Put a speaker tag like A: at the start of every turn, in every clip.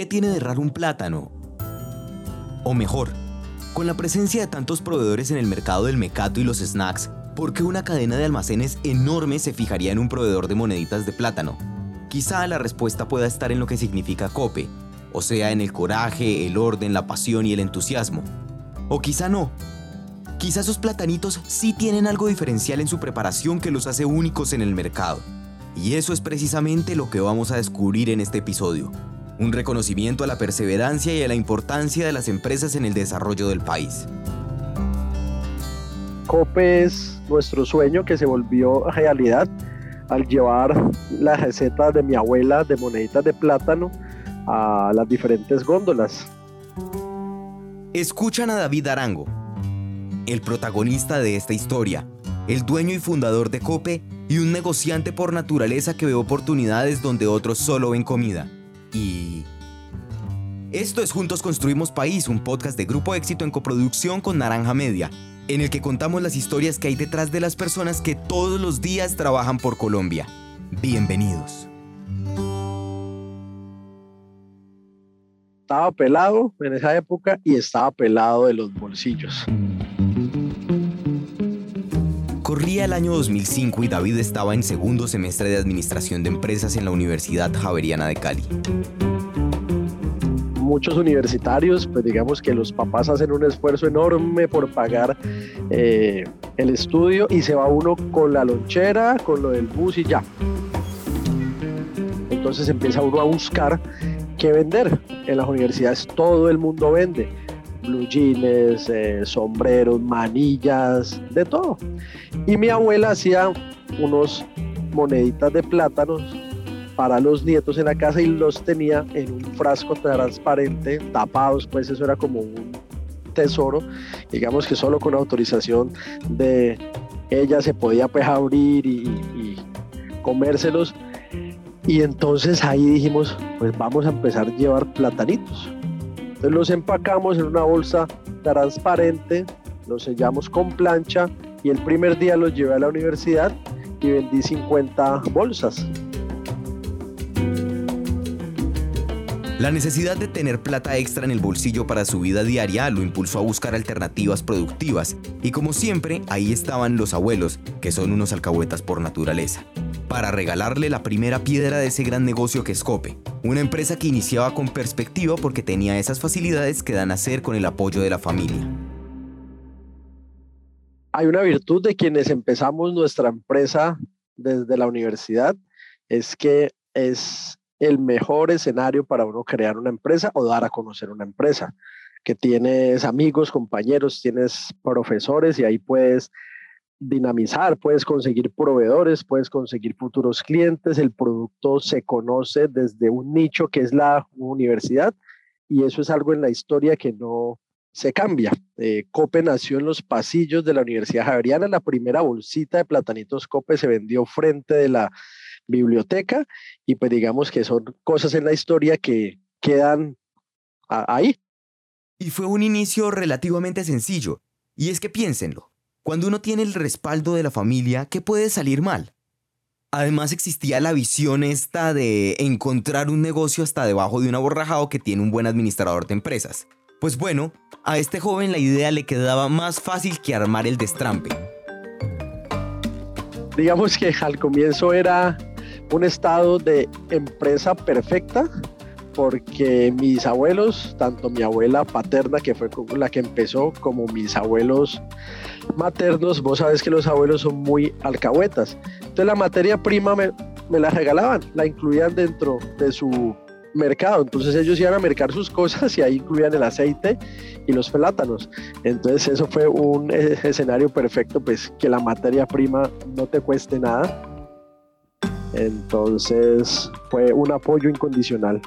A: ¿qué tiene de raro un plátano? O mejor, con la presencia de tantos proveedores en el mercado del mecato y los snacks, ¿por qué una cadena de almacenes enorme se fijaría en un proveedor de moneditas de plátano? Quizá la respuesta pueda estar en lo que significa COPE, o sea, en el coraje, el orden, la pasión y el entusiasmo. O quizá no. Quizá esos platanitos sí tienen algo diferencial en su preparación que los hace únicos en el mercado. Y eso es precisamente lo que vamos a descubrir en este episodio. Un reconocimiento a la perseverancia y a la importancia de las empresas en el desarrollo del país.
B: COPE es nuestro sueño que se volvió realidad al llevar las recetas de mi abuela de moneditas de plátano a las diferentes góndolas.
A: Escuchan a David Arango, el protagonista de esta historia, el dueño y fundador de Cope y un negociante por naturaleza que ve oportunidades donde otros solo ven comida. Y... Esto es Juntos Construimos País, un podcast de Grupo Éxito en coproducción con Naranja Media, en el que contamos las historias que hay detrás de las personas que todos los días trabajan por Colombia. Bienvenidos.
B: Estaba pelado en esa época y estaba pelado de los bolsillos.
A: Corría el año 2005 y David estaba en segundo semestre de Administración de Empresas en la Universidad Javeriana de Cali.
B: Muchos universitarios, pues digamos que los papás hacen un esfuerzo enorme por pagar eh, el estudio y se va uno con la lonchera, con lo del bus y ya. Entonces empieza uno a buscar qué vender. En las universidades todo el mundo vende blue eh, sombreros, manillas, de todo. Y mi abuela hacía unos moneditas de plátanos para los nietos en la casa y los tenía en un frasco transparente, tapados, pues eso era como un tesoro, digamos que solo con autorización de ella se podía pues abrir y, y comérselos. Y entonces ahí dijimos, pues vamos a empezar a llevar platanitos. Entonces los empacamos en una bolsa transparente, los sellamos con plancha y el primer día los llevé a la universidad y vendí 50 bolsas.
A: La necesidad de tener plata extra en el bolsillo para su vida diaria lo impulsó a buscar alternativas productivas y como siempre ahí estaban los abuelos, que son unos alcahuetas por naturaleza para regalarle la primera piedra de ese gran negocio que es Cope, una empresa que iniciaba con perspectiva porque tenía esas facilidades que dan a hacer con el apoyo de la familia.
B: Hay una virtud de quienes empezamos nuestra empresa desde la universidad, es que es el mejor escenario para uno crear una empresa o dar a conocer una empresa, que tienes amigos, compañeros, tienes profesores y ahí puedes dinamizar, puedes conseguir proveedores, puedes conseguir futuros clientes, el producto se conoce desde un nicho que es la universidad y eso es algo en la historia que no se cambia. Eh, Cope nació en los pasillos de la Universidad Javeriana, la primera bolsita de platanitos Cope se vendió frente de la biblioteca y pues digamos que son cosas en la historia que quedan ahí.
A: Y fue un inicio relativamente sencillo. Y es que piénsenlo, cuando uno tiene el respaldo de la familia, ¿qué puede salir mal? Además existía la visión esta de encontrar un negocio hasta debajo de un aborrajado que tiene un buen administrador de empresas. Pues bueno, a este joven la idea le quedaba más fácil que armar el destrampe.
B: Digamos que al comienzo era un estado de empresa perfecta, porque mis abuelos, tanto mi abuela paterna, que fue la que empezó, como mis abuelos maternos, vos sabes que los abuelos son muy alcahuetas. Entonces la materia prima me, la regalaban, la incluían dentro de su mercado. Entonces ellos iban a mercar sus cosas y ahí incluían el aceite y los plátanos. Entonces eso fue un e, escenario perfecto, pues que la materia prima no te cueste nada. Entonces fue un apoyo incondicional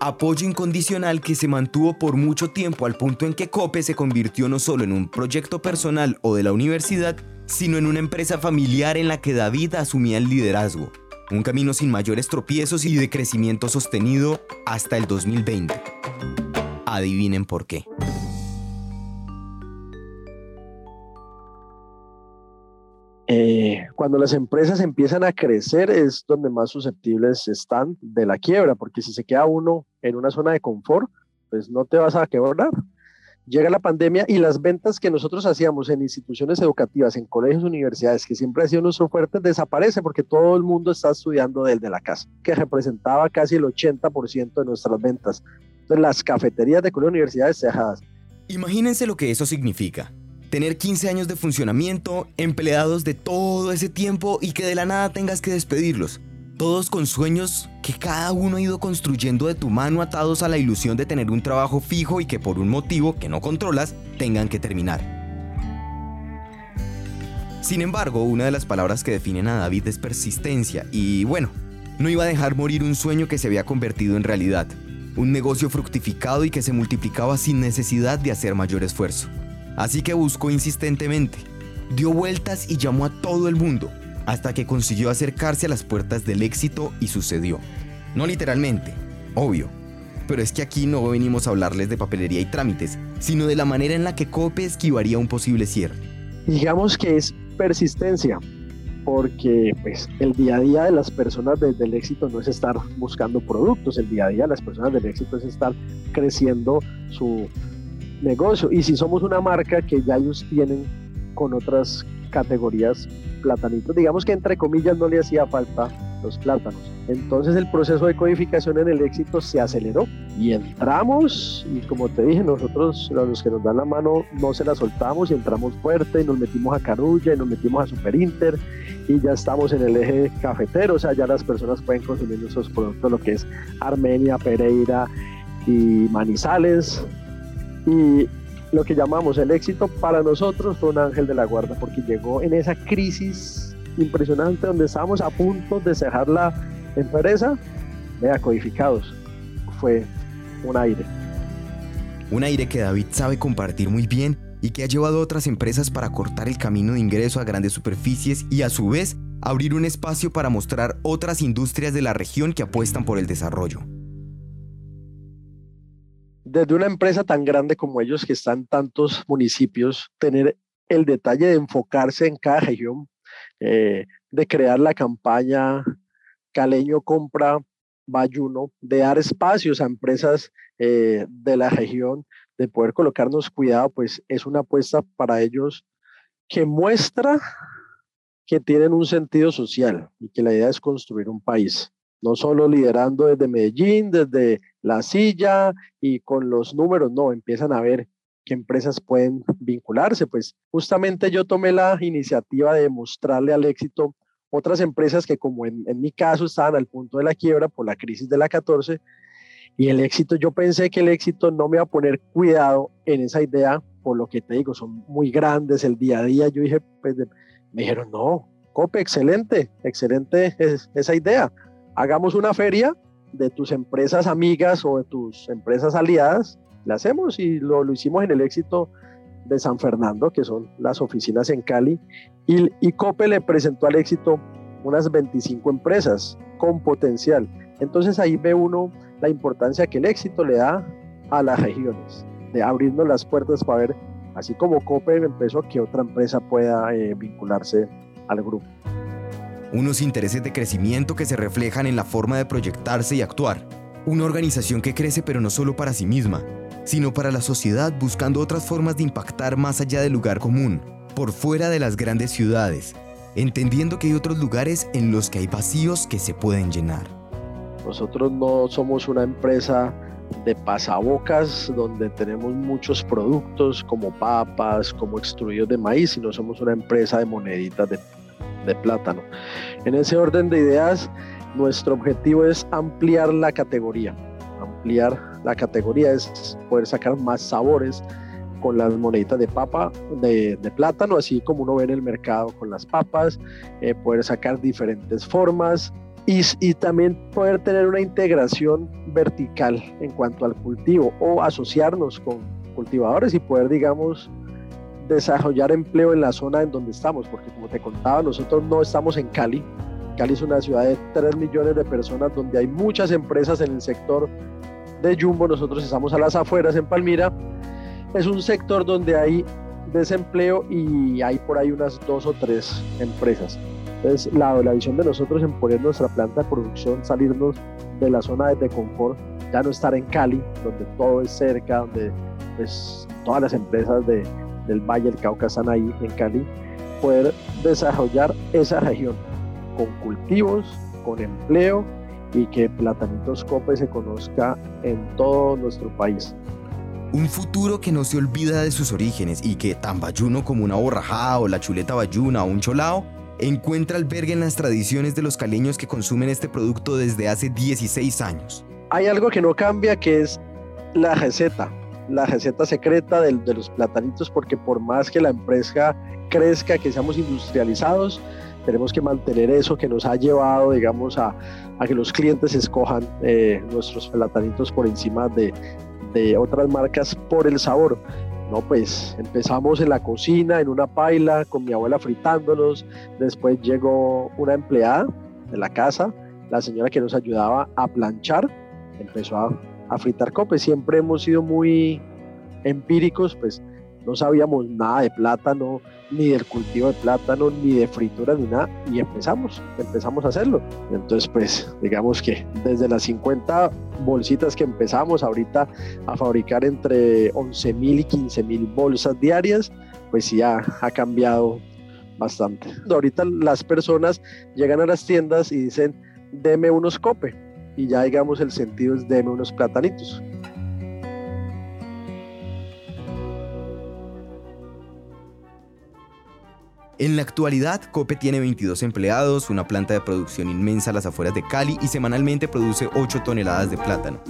A: apoyo incondicional que se mantuvo por mucho tiempo al punto en que COPE se convirtió no solo en un proyecto personal o de la universidad, sino en una empresa familiar en la que David asumía el liderazgo. Un camino sin mayores tropiezos y de crecimiento sostenido hasta el 2020. Adivinen por qué.
B: Eh, cuando las empresas empiezan a crecer es donde más susceptibles están de la quiebra, porque si se queda uno en una zona de confort, pues no te vas a quebrar. Llega la pandemia y las ventas que nosotros hacíamos en instituciones educativas, en colegios, universidades, que siempre ha sido nuestro fuerte, desaparece porque todo el mundo está estudiando desde la casa, que representaba casi el 80% de nuestras ventas. Entonces, las cafeterías de colegios, universidades cerradas.
A: Imagínense lo que eso significa tener 15 años de funcionamiento, empleados de todo ese tiempo y que de la nada tengas que despedirlos. Todos con sueños que cada uno ha ido construyendo de tu mano atados a la ilusión de tener un trabajo fijo y que por un motivo que no controlas tengan que terminar. Sin embargo, una de las palabras que definen a David es persistencia y bueno, no iba a dejar morir un sueño que se había convertido en realidad, un negocio fructificado y que se multiplicaba sin necesidad de hacer mayor esfuerzo. Así que buscó insistentemente, dio vueltas y llamó a todo el mundo, hasta que consiguió acercarse a las puertas del éxito y sucedió. No literalmente, obvio, pero es que aquí no venimos a hablarles de papelería y trámites, sino de la manera en la que Cope esquivaría un posible cierre.
B: Digamos que es persistencia, porque pues el día a día de las personas del éxito no es estar buscando productos, el día a día de las personas del éxito es estar creciendo su negocio. Y si somos una marca que ya ellos tienen con otras categorías platanitos, digamos que entre comillas no le hacía falta los plátanos. Entonces el proceso de codificación en el éxito se aceleró. Y entramos y como te dije, nosotros los que nos dan la mano no se la soltamos y entramos fuerte y nos metimos a Carulla y nos metimos a Super Inter y ya estamos en el eje cafetero, o sea, ya las personas pueden consumir nuestros productos, lo que es Armenia, Pereira y Manizales, y lo que llamamos el éxito para nosotros fue un ángel de la guarda, porque llegó en esa crisis impresionante donde estábamos a punto de cerrar la empresa, vea, codificados. Fue un aire.
A: Un aire que David sabe compartir muy bien y que ha llevado a otras empresas para cortar el camino de ingreso a grandes superficies y a su vez abrir un espacio para mostrar otras industrias de la región que apuestan por el desarrollo
B: desde una empresa tan grande como ellos, que están tantos municipios, tener el detalle de enfocarse en cada región, eh, de crear la campaña Caleño compra Bayuno, de dar espacios a empresas eh, de la región, de poder colocarnos cuidado, pues es una apuesta para ellos que muestra que tienen un sentido social y que la idea es construir un país no solo liderando desde Medellín, desde la silla y con los números, no, empiezan a ver qué empresas pueden vincularse. Pues justamente yo tomé la iniciativa de mostrarle al éxito otras empresas que como en, mi caso estaban al punto de la quiebra por la crisis de la 14 y el éxito, yo pensé que el éxito no me iba a poner cuidado en esa idea, por lo que te digo, son muy grandes el día a día. Yo dije, pues me dijeron, no, Cope, excelente, excelente esa idea hagamos una feria de tus empresas amigas o de tus empresas aliadas, la hacemos y lo, hicimos en el éxito de San Fernando, que son las oficinas en Cali, y, y COPE le presentó al éxito unas 25 empresas con potencial. Entonces ahí ve uno la importancia que el éxito le da a las regiones, de abrirnos las puertas para ver, así como COPE empezó, que otra empresa pueda eh, vincularse al grupo
A: unos intereses de crecimiento que se reflejan en la forma de proyectarse y actuar. Una organización que crece pero no solo para sí misma, sino para la sociedad buscando otras formas de impactar más allá del lugar común, por fuera de las grandes ciudades, entendiendo que hay otros lugares en los que hay vacíos que se pueden llenar.
B: Nosotros no somos una empresa de pasabocas donde tenemos muchos productos como papas, como extruidos de maíz, sino somos una empresa de moneditas de de plátano. En ese orden de ideas, nuestro objetivo es ampliar la categoría. Ampliar la categoría es poder sacar más sabores con las moneditas de papa, de, plátano, así como uno ve en el mercado con las papas, eh, poder sacar diferentes formas y, y también poder tener una integración vertical en cuanto al cultivo o asociarnos con cultivadores y poder, digamos, desarrollar empleo en la zona en donde estamos, porque como te contaba, nosotros no estamos en Cali. Cali es una ciudad de 3 millones de personas donde hay muchas empresas en el sector de Jumbo, nosotros estamos a las afueras en Palmira. Es un sector donde hay desempleo y hay por ahí unas dos o tres empresas. Entonces, la, la visión de nosotros en poner nuestra planta de producción, salirnos de la zona de confort, ya no estar en Cali, donde todo es cerca, donde pues, todas las empresas de, del Valle del Cauca están ahí en Cali, poder desarrollar esa región con cultivos, con empleo y que Platanitos Cope se conozca en todo nuestro país.
A: Un futuro que no se olvida de sus orígenes y que tan bayuno como una borrajada o la chuleta bayuna o un cholao encuentra albergue en las tradiciones de los caleños que consumen este producto desde hace 16 años.
B: Hay algo que no cambia que es la receta, la receta secreta de, de los platanitos porque por más que la empresa crezca, que seamos industrializados, tenemos que mantener eso que nos ha llevado, digamos, a, que los clientes escojan eh, nuestros platanitos por encima de, de otras marcas por el sabor. No, pues empezamos en la cocina, en una paila, con mi abuela fritándolos. Después llegó una empleada de la casa, la señora que nos ayudaba a planchar, empezó a, a fritar copes. Siempre hemos sido muy empíricos, pues no sabíamos nada de plátano, ni del cultivo de plátano, ni de fritura, ni nada, y empezamos, empezamos a hacerlo. Entonces, pues, digamos que desde las 50 bolsitas que empezamos ahorita a fabricar entre 11 mil y 15 mil bolsas diarias, pues sí ha, ha cambiado bastante. Ahorita las personas llegan a las tiendas y dicen, deme unos cope, y ya digamos el sentido es deme unos platanitos.
A: En la actualidad, Cope tiene 22 empleados, una planta de producción inmensa a las afueras de Cali y semanalmente produce 8 toneladas de plátano.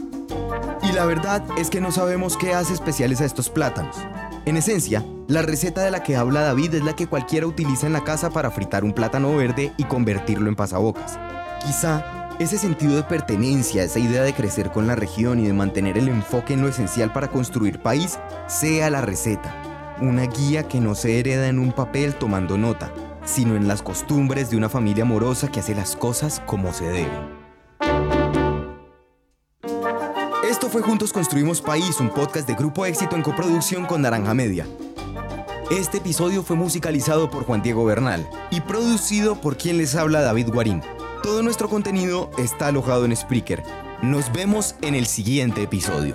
A: Y la verdad es que no sabemos qué hace especiales a estos plátanos. En esencia, la receta de la que habla David es la que cualquiera utiliza en la casa para fritar un plátano verde y convertirlo en pasabocas. Quizá ese sentido de pertenencia, esa idea de crecer con la región y de mantener el enfoque en lo esencial para construir país, sea la receta una guía que no se hereda en un papel tomando nota, sino en las costumbres de una familia amorosa que hace las cosas como se deben. Esto fue Juntos Construimos País, un podcast de Grupo Éxito en coproducción con Naranja Media. Este episodio fue musicalizado por Juan Diego Bernal y producido por quien les habla David Guarín. Todo nuestro contenido está alojado en Spreaker. Nos vemos en el siguiente episodio.